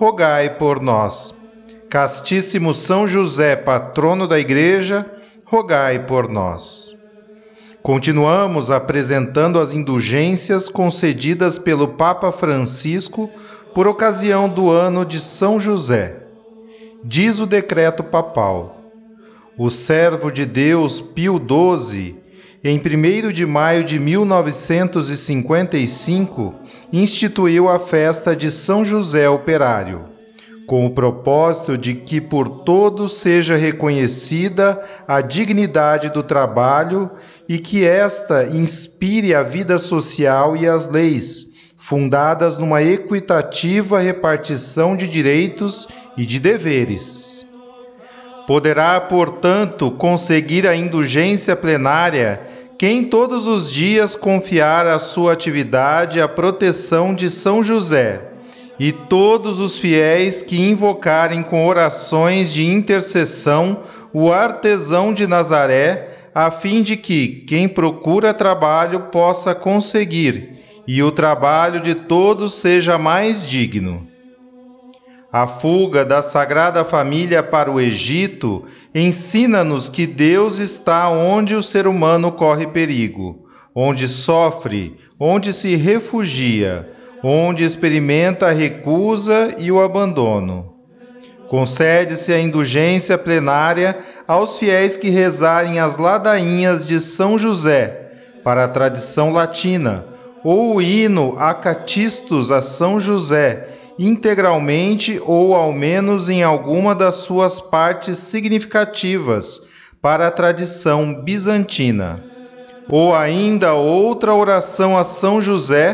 rogai por nós. Castíssimo São José, patrono da Igreja, rogai por nós. Continuamos apresentando as indulgências concedidas pelo Papa Francisco por ocasião do ano de São José. Diz o decreto papal: O servo de Deus Pio XII em 1 de maio de 1955, instituiu a festa de São José Operário, com o propósito de que por todos seja reconhecida a dignidade do trabalho e que esta inspire a vida social e as leis, fundadas numa equitativa repartição de direitos e de deveres. Poderá, portanto, conseguir a indulgência plenária quem todos os dias confiar a sua atividade à proteção de São José, e todos os fiéis que invocarem com orações de intercessão o artesão de Nazaré, a fim de que quem procura trabalho possa conseguir, e o trabalho de todos seja mais digno. A fuga da Sagrada Família para o Egito ensina-nos que Deus está onde o ser humano corre perigo, onde sofre, onde se refugia, onde experimenta a recusa e o abandono. Concede-se a indulgência plenária aos fiéis que rezarem as ladainhas de São José, para a tradição latina, ou o hino Acatistus a São José, integralmente ou ao menos em alguma das suas partes significativas para a tradição bizantina. Ou ainda outra oração a São José,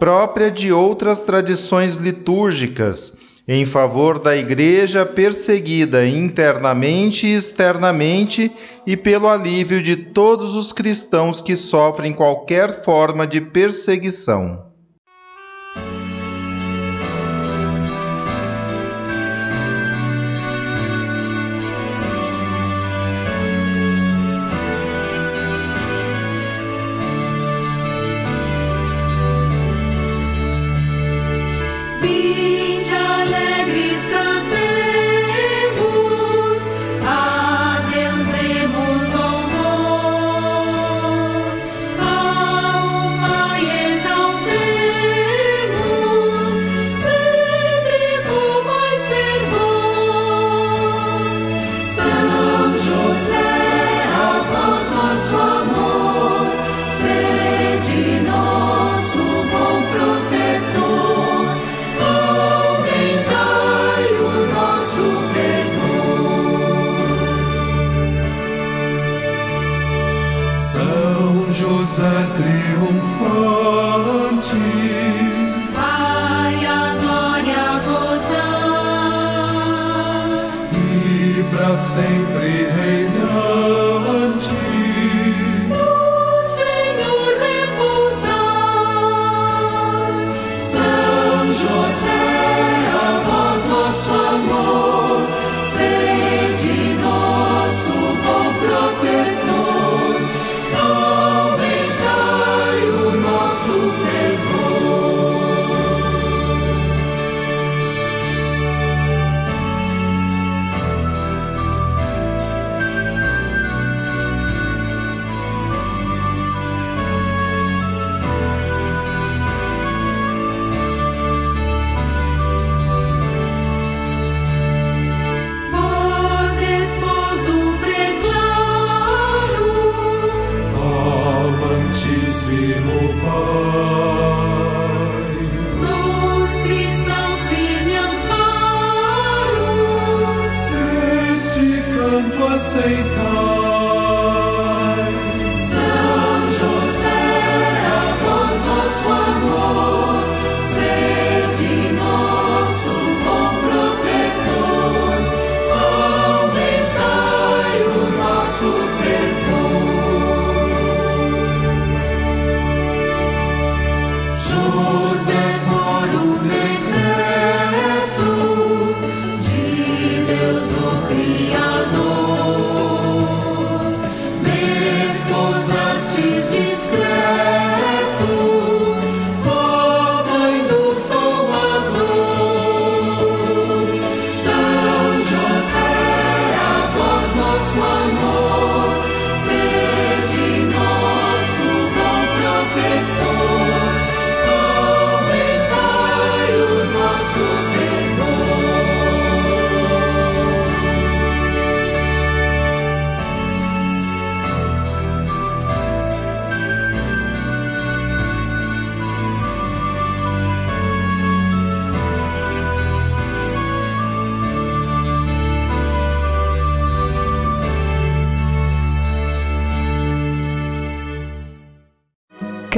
própria de outras tradições litúrgicas, em favor da Igreja perseguida internamente e externamente e pelo alívio de todos os cristãos que sofrem qualquer forma de perseguição.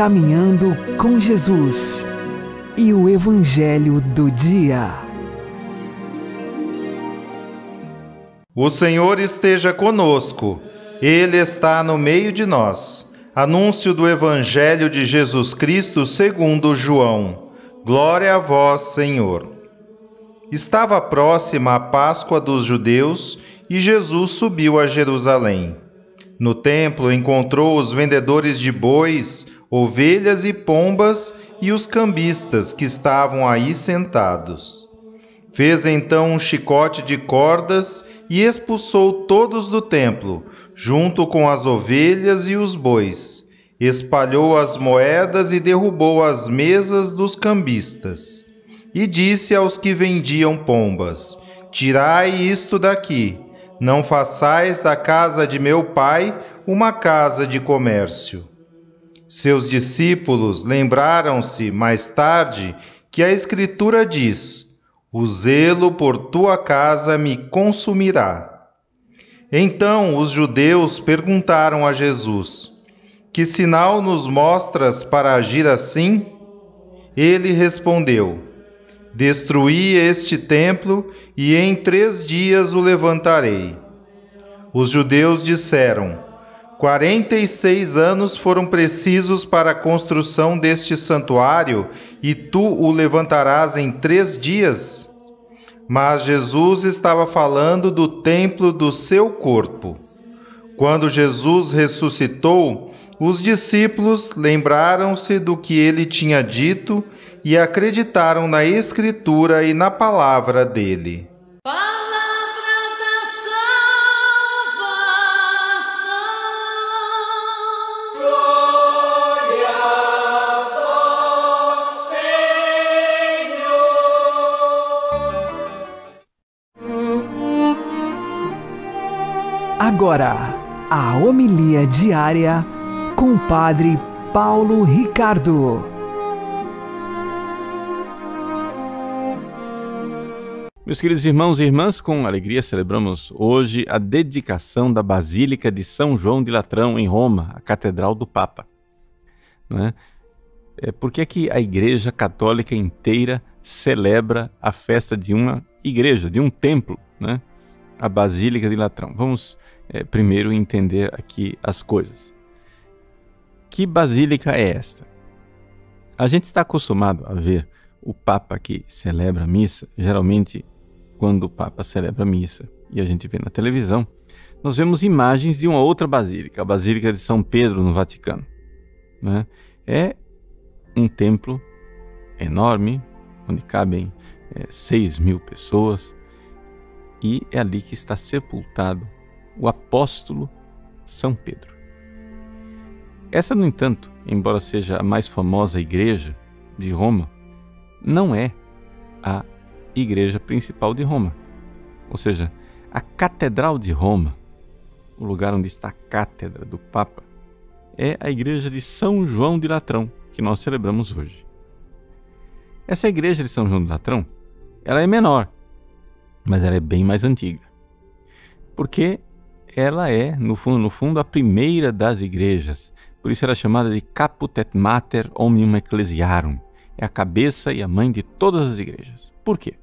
Caminhando com Jesus e o Evangelho do Dia. O Senhor esteja conosco, Ele está no meio de nós. Anúncio do Evangelho de Jesus Cristo segundo João. Glória a vós, Senhor. Estava próxima a Páscoa dos judeus e Jesus subiu a Jerusalém. No templo encontrou os vendedores de bois, ovelhas e pombas e os cambistas que estavam aí sentados. Fez então um chicote de cordas e expulsou todos do templo, junto com as ovelhas e os bois. Espalhou as moedas e derrubou as mesas dos cambistas. E disse aos que vendiam pombas: Tirai isto daqui, não façais da casa de meu pai uma casa de comércio. Seus discípulos lembraram-se mais tarde que a Escritura diz: O zelo por tua casa me consumirá. Então os judeus perguntaram a Jesus: Que sinal nos mostras para agir assim? Ele respondeu: Destruí este templo e em três dias o levantarei. Os judeus disseram: Quarenta e seis anos foram precisos para a construção deste santuário, e tu o levantarás em três dias? Mas Jesus estava falando do templo do seu corpo. Quando Jesus ressuscitou, os discípulos lembraram-se do que ele tinha dito e acreditaram na Escritura e na palavra dele. Agora, a homilia diária com o Padre Paulo Ricardo. Meus queridos irmãos e irmãs, com alegria celebramos hoje a dedicação da Basílica de São João de Latrão, em Roma, a Catedral do Papa. Não é? É, por que, é que a Igreja Católica inteira celebra a festa de uma igreja, de um templo, né? A Basílica de Latrão? Vamos é, primeiro entender aqui as coisas. Que basílica é esta? A gente está acostumado a ver o Papa que celebra a missa, geralmente quando o Papa celebra a missa e a gente vê na televisão, nós vemos imagens de uma outra basílica, a Basílica de São Pedro no Vaticano. Né? É um templo enorme, onde cabem é, 6 mil pessoas, e é ali que está sepultado o apóstolo São Pedro. Essa, no entanto, embora seja a mais famosa igreja de Roma, não é a igreja principal de Roma. Ou seja, a Catedral de Roma, o lugar onde está a cátedra do Papa, é a igreja de São João de Latrão, que nós celebramos hoje. Essa igreja de São João de Latrão, ela é menor, mas ela é bem mais antiga. Porque ela é, no fundo, no fundo, a primeira das igrejas. Por isso era chamada de Caput et Mater Omnium Ecclesiarum. É a cabeça e a mãe de todas as igrejas. Por quê?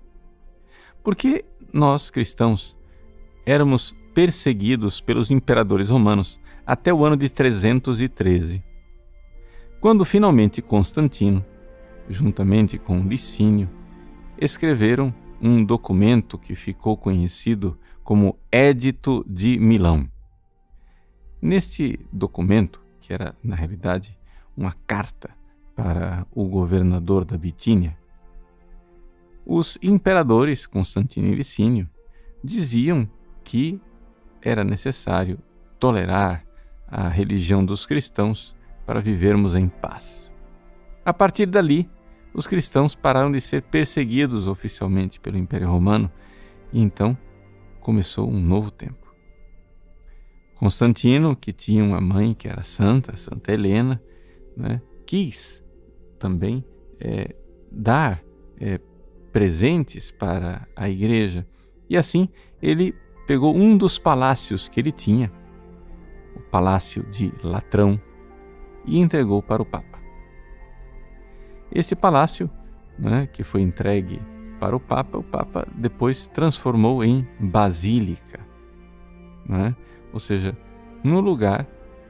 Porque nós, cristãos, éramos perseguidos pelos imperadores romanos até o ano de 313. Quando finalmente Constantino, juntamente com Licínio, escreveram um documento que ficou conhecido como Édito de Milão. Neste documento, que era na realidade uma carta para o governador da Bitínia, os imperadores Constantino e Licínio diziam que era necessário tolerar a religião dos cristãos para vivermos em paz. A partir dali, os cristãos pararam de ser perseguidos oficialmente pelo Império Romano e então começou um novo tempo. Constantino, que tinha uma mãe que era santa, Santa Helena, né, quis também é, dar é, presentes para a igreja e assim ele pegou um dos palácios que ele tinha, o palácio de Latrão, e entregou para o Papa. Esse palácio, né, que foi entregue para o Papa, o Papa depois transformou em basílica, né? ou seja, no lugar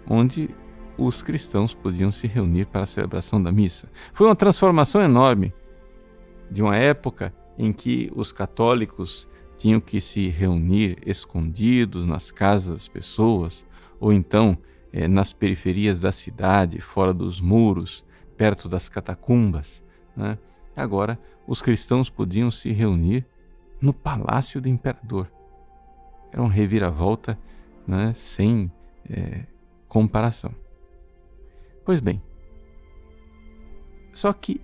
onde os cristãos podiam se reunir para a celebração da missa. Foi uma transformação enorme de uma época em que os católicos tinham que se reunir escondidos nas casas das pessoas, ou então eh, nas periferias da cidade, fora dos muros, perto das catacumbas. Né? Agora, os cristãos podiam se reunir no palácio do imperador. Era uma reviravolta né, sem é, comparação. Pois bem, só que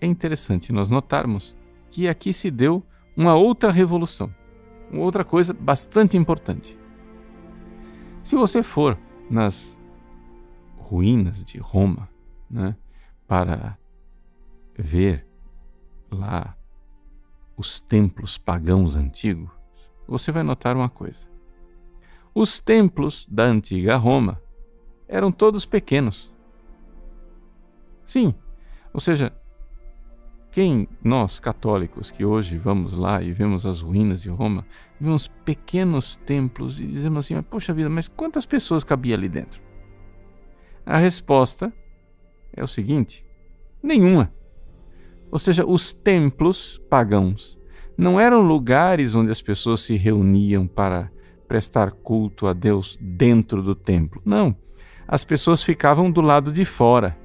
é interessante nós notarmos que aqui se deu uma outra revolução uma outra coisa bastante importante. Se você for nas ruínas de Roma, né, para ver lá os templos pagãos antigos, você vai notar uma coisa. Os templos da antiga Roma eram todos pequenos. Sim, ou seja, quem nós católicos que hoje vamos lá e vemos as ruínas de Roma, vemos pequenos templos e dizemos assim: poxa vida, mas quantas pessoas cabia ali dentro? A resposta é o seguinte: nenhuma. Ou seja, os templos pagãos não eram lugares onde as pessoas se reuniam para prestar culto a Deus dentro do templo. Não. As pessoas ficavam do lado de fora.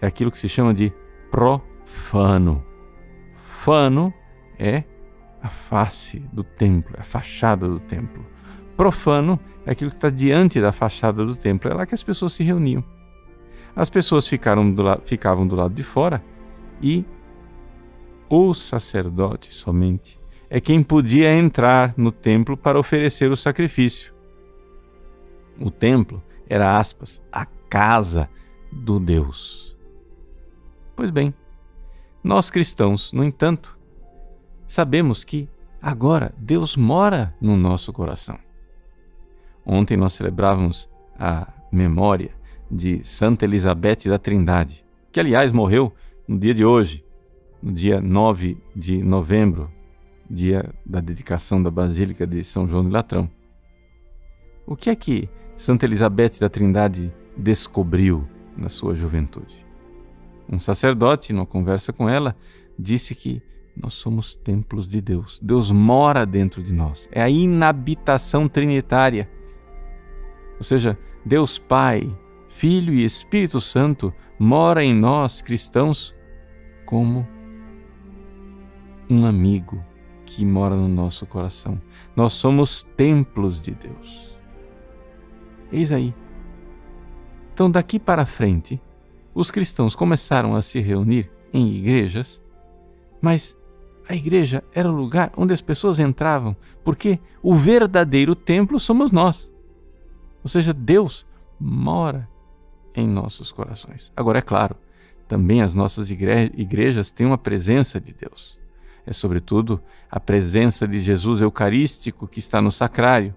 É aquilo que se chama de profano. Fano é a face do templo, a fachada do templo. Profano é aquilo que está diante da fachada do templo. É lá que as pessoas se reuniam. As pessoas ficaram do ficavam do lado de fora e o sacerdote somente é quem podia entrar no templo para oferecer o sacrifício. O templo era, aspas, a casa do Deus. Pois bem, nós cristãos, no entanto, sabemos que agora Deus mora no nosso coração. Ontem nós celebrávamos a memória de Santa Elizabeth da Trindade, que aliás morreu no dia de hoje, no dia 9 de novembro, dia da dedicação da Basílica de São João de Latrão. O que é que Santa Elizabeth da Trindade descobriu na sua juventude? Um sacerdote, numa conversa com ela, disse que nós somos templos de Deus. Deus mora dentro de nós. É a inabitação trinitária. Ou seja, Deus Pai, Filho e Espírito Santo mora em nós, cristãos, como um amigo que mora no nosso coração. Nós somos templos de Deus. Eis aí. Então, daqui para frente, os cristãos começaram a se reunir em igrejas, mas a igreja era o lugar onde as pessoas entravam, porque o verdadeiro templo somos nós. Ou seja, Deus mora em nossos corações. Agora, é claro, também as nossas igrejas têm uma presença de Deus. É, sobretudo, a presença de Jesus Eucarístico que está no sacrário.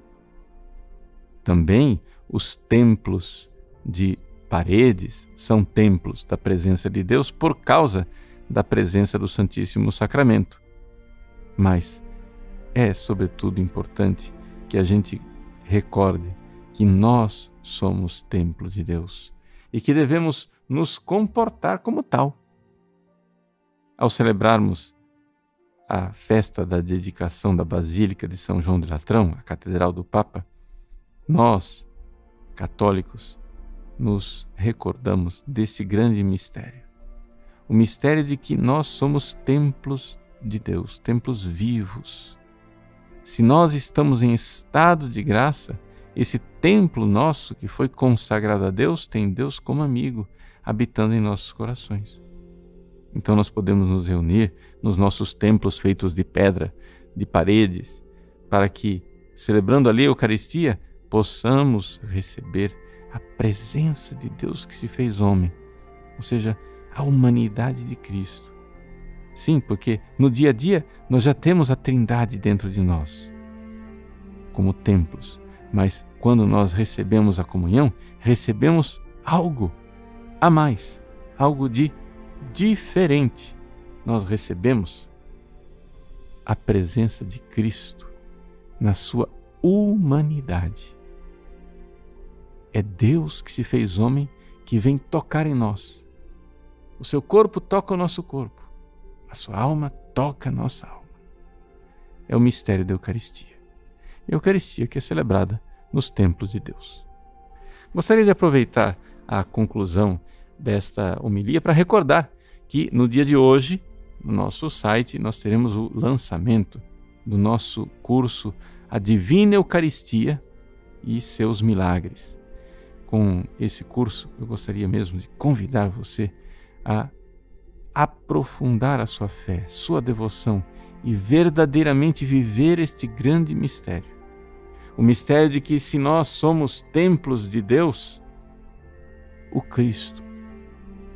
também os templos de paredes são templos da presença de Deus por causa da presença do Santíssimo Sacramento. Mas é, sobretudo, importante que a gente recorde que nós somos templo de Deus e que devemos nos comportar como tal. Ao celebrarmos a festa da dedicação da Basílica de São João de Latrão, a Catedral do Papa, nós, católicos, nos recordamos desse grande mistério. O mistério de que nós somos templos de Deus, templos vivos. Se nós estamos em estado de graça, esse templo nosso que foi consagrado a Deus tem Deus como amigo, habitando em nossos corações. Então nós podemos nos reunir nos nossos templos feitos de pedra, de paredes, para que, celebrando ali a Eucaristia, possamos receber a presença de Deus que se fez homem, ou seja, a humanidade de Cristo. Sim, porque no dia a dia nós já temos a Trindade dentro de nós, como templos, mas quando nós recebemos a comunhão, recebemos algo a mais, algo de diferente. Nós recebemos a presença de Cristo na sua humanidade. É Deus que se fez homem que vem tocar em nós. O seu corpo toca o nosso corpo, a sua alma toca a nossa alma. É o mistério da Eucaristia. Eucaristia que é celebrada nos templos de Deus. Gostaria de aproveitar a conclusão desta homilia para recordar que no dia de hoje, no nosso site, nós teremos o lançamento do nosso curso A Divina Eucaristia e seus Milagres com esse curso, eu gostaria mesmo de convidar você a aprofundar a sua fé, sua devoção e verdadeiramente viver este grande mistério. O mistério de que, se nós somos templos de Deus, o Cristo,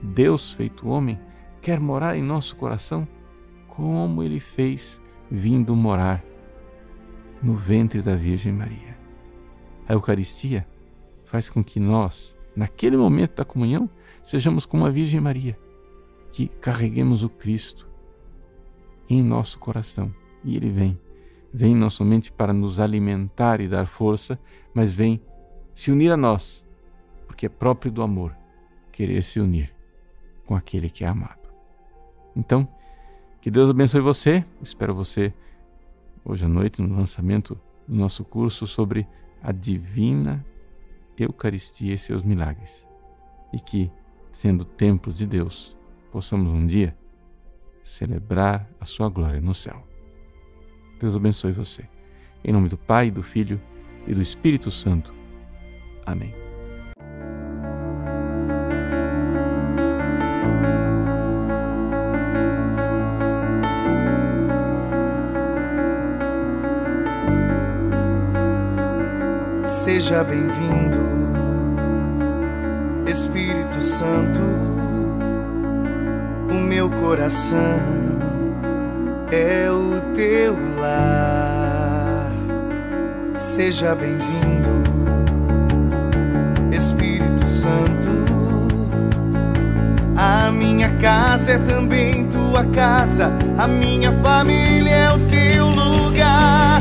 Deus feito homem, quer morar em nosso coração como ele fez vindo morar no ventre da Virgem Maria. A Eucaristia faz com que nós, naquele momento da comunhão, sejamos como a Virgem Maria, que carreguemos o Cristo em nosso coração. E ele vem. Vem não somente para nos alimentar e dar força, mas vem se unir a nós, porque é próprio do amor querer se unir com aquele que é amado. Então, que Deus abençoe você. Espero você hoje à noite no lançamento do nosso curso sobre a divina Eucaristia e seus milagres. E que, sendo templos de Deus, possamos um dia celebrar a sua glória no céu. Deus abençoe você. Em nome do Pai, do Filho e do Espírito Santo. Amém. Seja bem-vindo, Espírito Santo. O meu coração é o teu lar. Seja bem-vindo, Espírito Santo. A minha casa é também tua casa, a minha família é o teu lugar.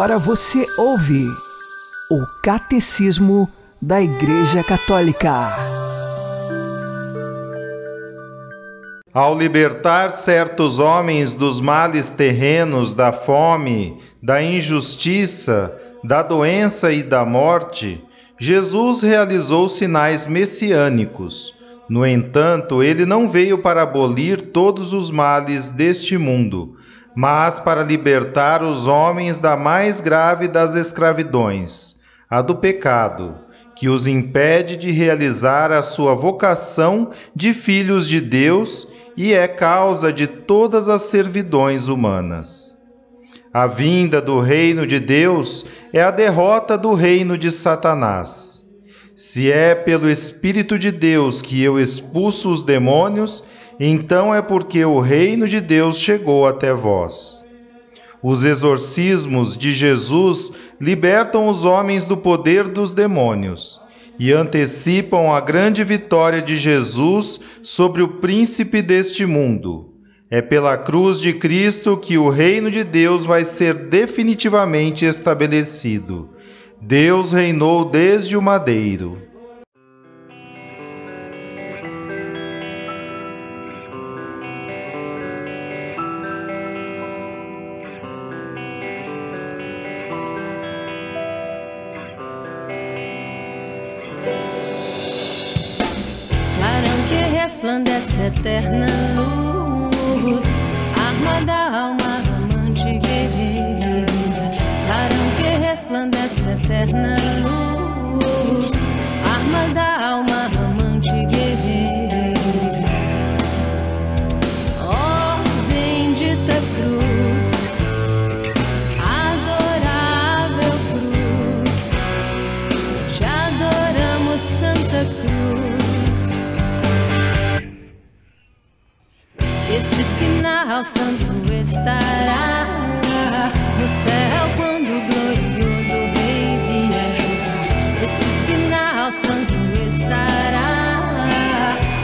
Agora você ouve o Catecismo da Igreja Católica. Ao libertar certos homens dos males terrenos, da fome, da injustiça, da doença e da morte, Jesus realizou sinais messiânicos. No entanto, ele não veio para abolir todos os males deste mundo mas para libertar os homens da mais grave das escravidões, a do pecado, que os impede de realizar a sua vocação de filhos de Deus e é causa de todas as servidões humanas. A vinda do reino de Deus é a derrota do reino de Satanás. Se é pelo Espírito de Deus que eu expulso os demônios, então é porque o reino de Deus chegou até vós. Os exorcismos de Jesus libertam os homens do poder dos demônios e antecipam a grande vitória de Jesus sobre o príncipe deste mundo. É pela cruz de Cristo que o reino de Deus vai ser definitivamente estabelecido. Deus reinou desde o madeiro. Resplandece eterna luz, arma da alma amante guerreira, clarão que resplandece eterna luz, arma da alma sinal santo estará no céu quando o glorioso Rei vier. Este sinal santo estará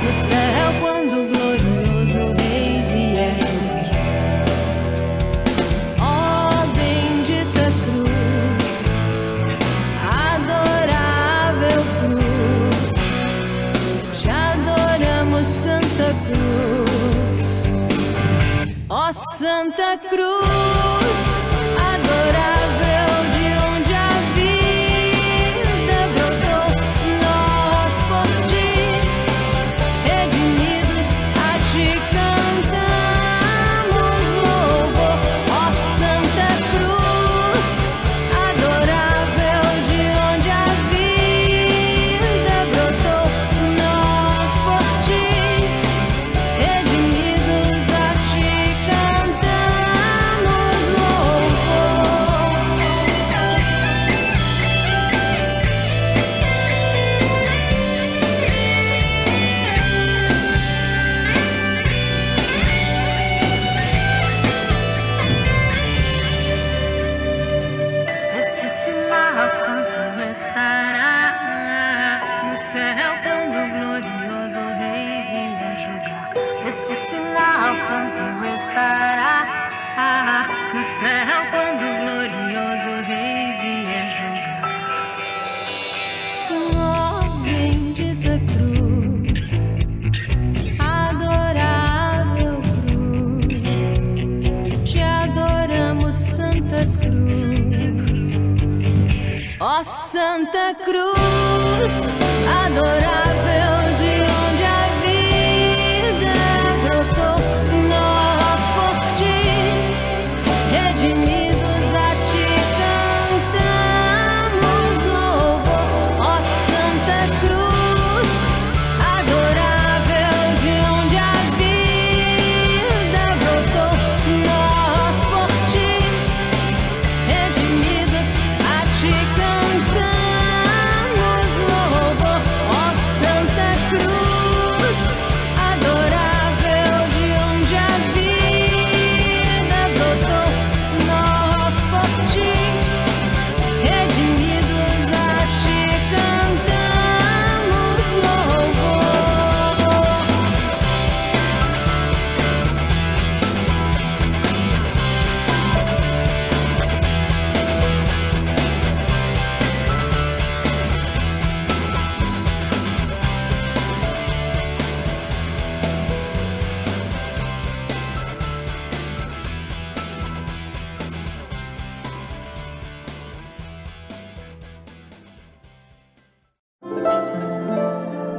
no céu quando Cruz, Ó Santa Cruz, adorável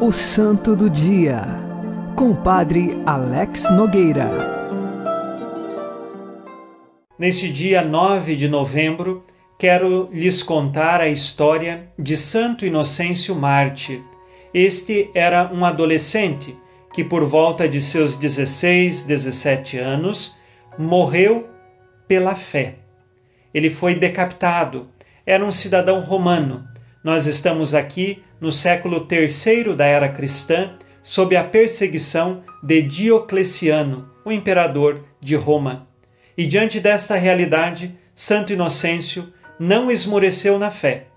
O Santo do Dia, com o Padre Alex Nogueira. Neste dia 9 de novembro, quero lhes contar a história de Santo Inocêncio Mártir. Este era um adolescente que, por volta de seus 16, 17 anos, morreu pela fé. Ele foi decapitado. Era um cidadão romano. Nós estamos aqui no século III da era cristã, sob a perseguição de Diocleciano, o imperador de Roma. E diante desta realidade, Santo Inocêncio não esmoreceu na fé.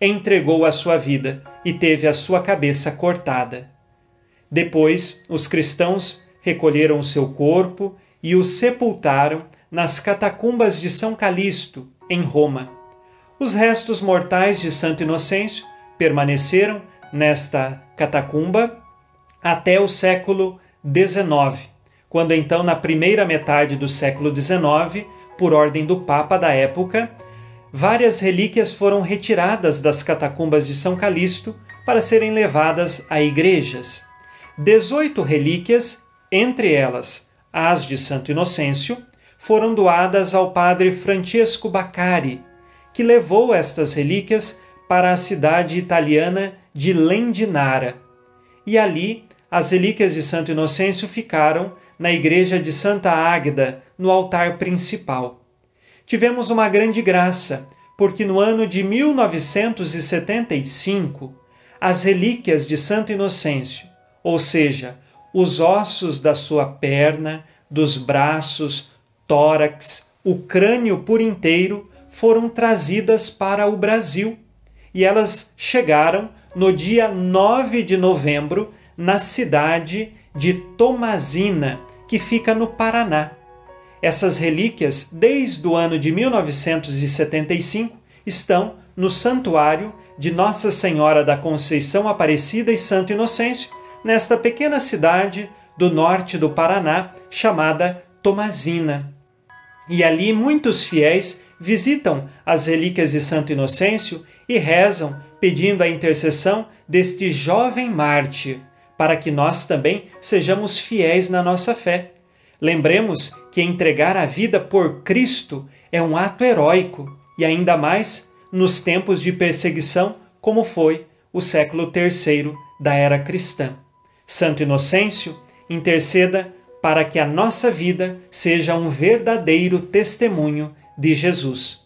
Entregou a sua vida e teve a sua cabeça cortada. Depois, os cristãos recolheram o seu corpo e o sepultaram nas catacumbas de São Calixto, em Roma. Os restos mortais de Santo Inocêncio permaneceram nesta catacumba até o século XIX, quando então, na primeira metade do século XIX, por ordem do Papa da época, várias relíquias foram retiradas das catacumbas de São Calixto para serem levadas a igrejas. Dezoito relíquias, entre elas as de Santo Inocêncio, foram doadas ao padre Francesco Baccari, que levou estas relíquias para a cidade italiana de Lendinara. E ali, as relíquias de Santo Inocêncio ficaram na igreja de Santa Águeda, no altar principal. Tivemos uma grande graça, porque no ano de 1975, as relíquias de Santo Inocêncio, ou seja, os ossos da sua perna, dos braços, tórax, o crânio por inteiro, foram trazidas para o Brasil e elas chegaram no dia 9 de novembro na cidade de Tomazina, que fica no Paraná. Essas relíquias, desde o ano de 1975, estão no santuário de Nossa Senhora da Conceição Aparecida e Santo Inocêncio, nesta pequena cidade do norte do Paraná chamada Tomazina. E ali muitos fiéis visitam as relíquias de Santo Inocêncio e rezam pedindo a intercessão deste jovem mártir, para que nós também sejamos fiéis na nossa fé. Lembremos que entregar a vida por Cristo é um ato heróico e ainda mais nos tempos de perseguição, como foi o século III da era cristã. Santo Inocêncio, interceda para que a nossa vida seja um verdadeiro testemunho de Jesus.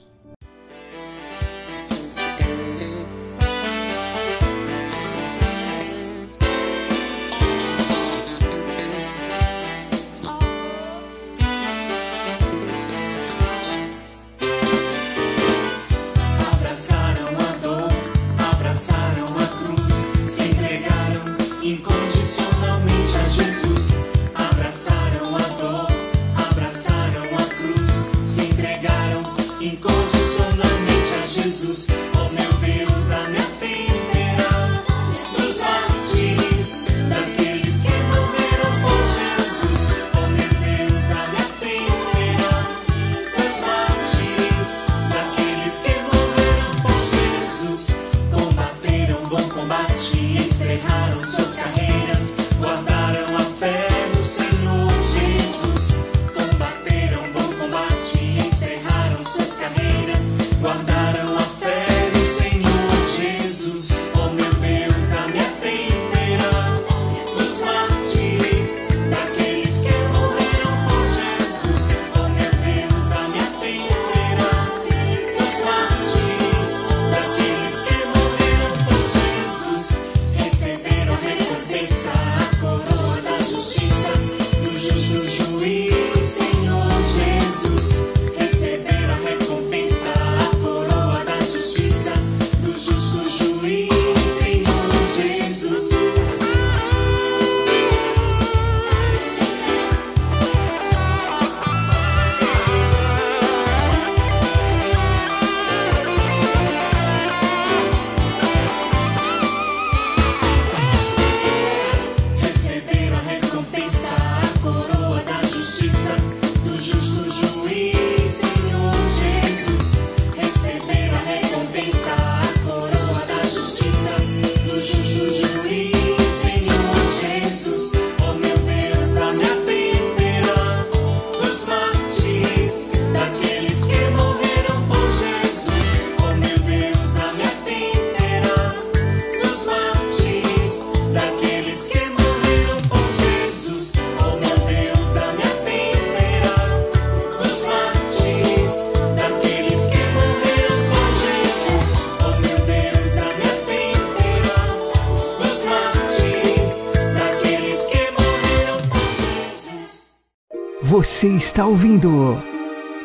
Você está ouvindo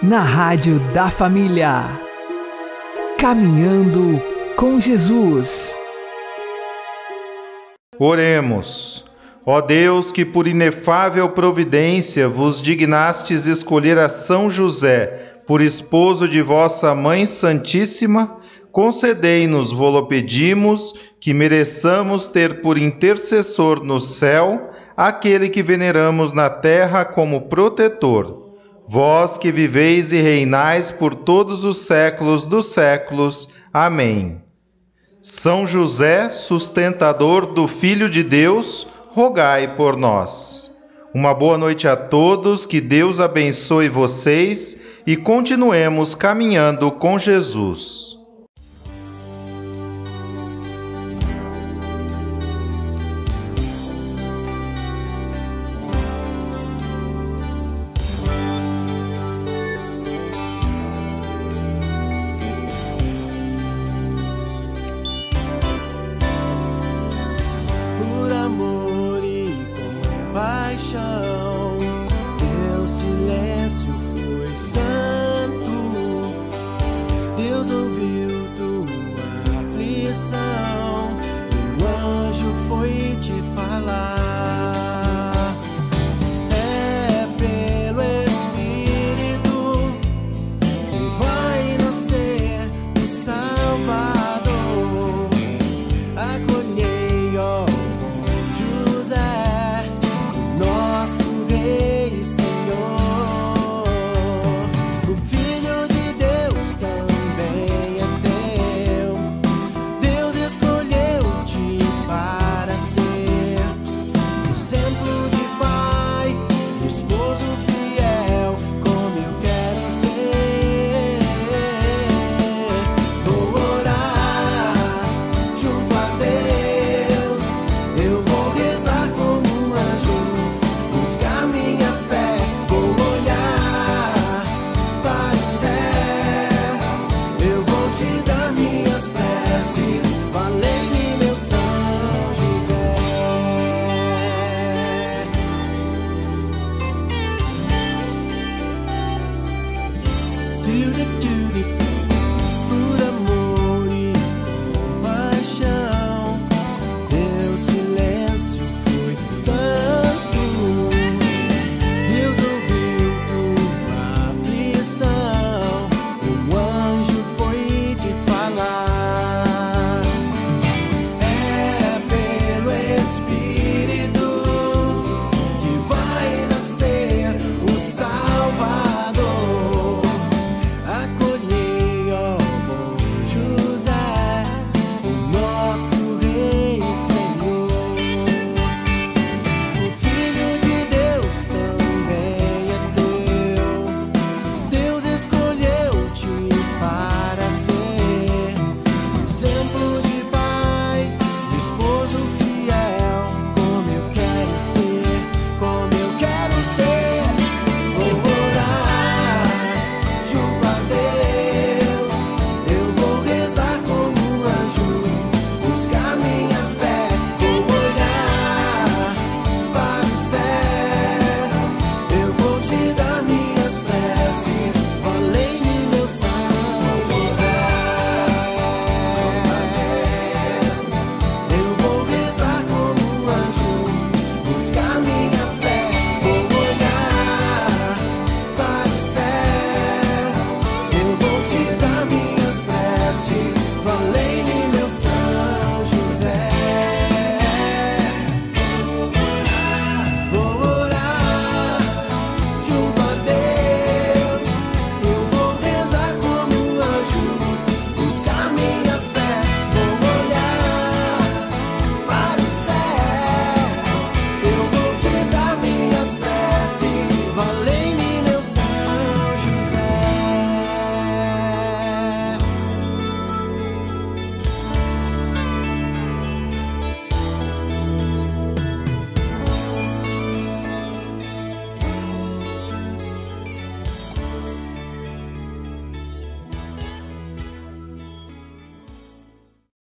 na Rádio da Família. Caminhando com Jesus. Oremos. Ó Deus, que por inefável providência vos dignastes escolher a São José por esposo de vossa Mãe Santíssima, concedei-nos, vô-lo pedimos, que mereçamos ter por intercessor no céu aquele que veneramos na terra como protetor. Vós que viveis e reinais por todos os séculos dos séculos. Amém. São José, sustentador do Filho de Deus, rogai por nós. Uma boa noite a todos, que Deus abençoe vocês e continuemos caminhando com Jesus. You. do do do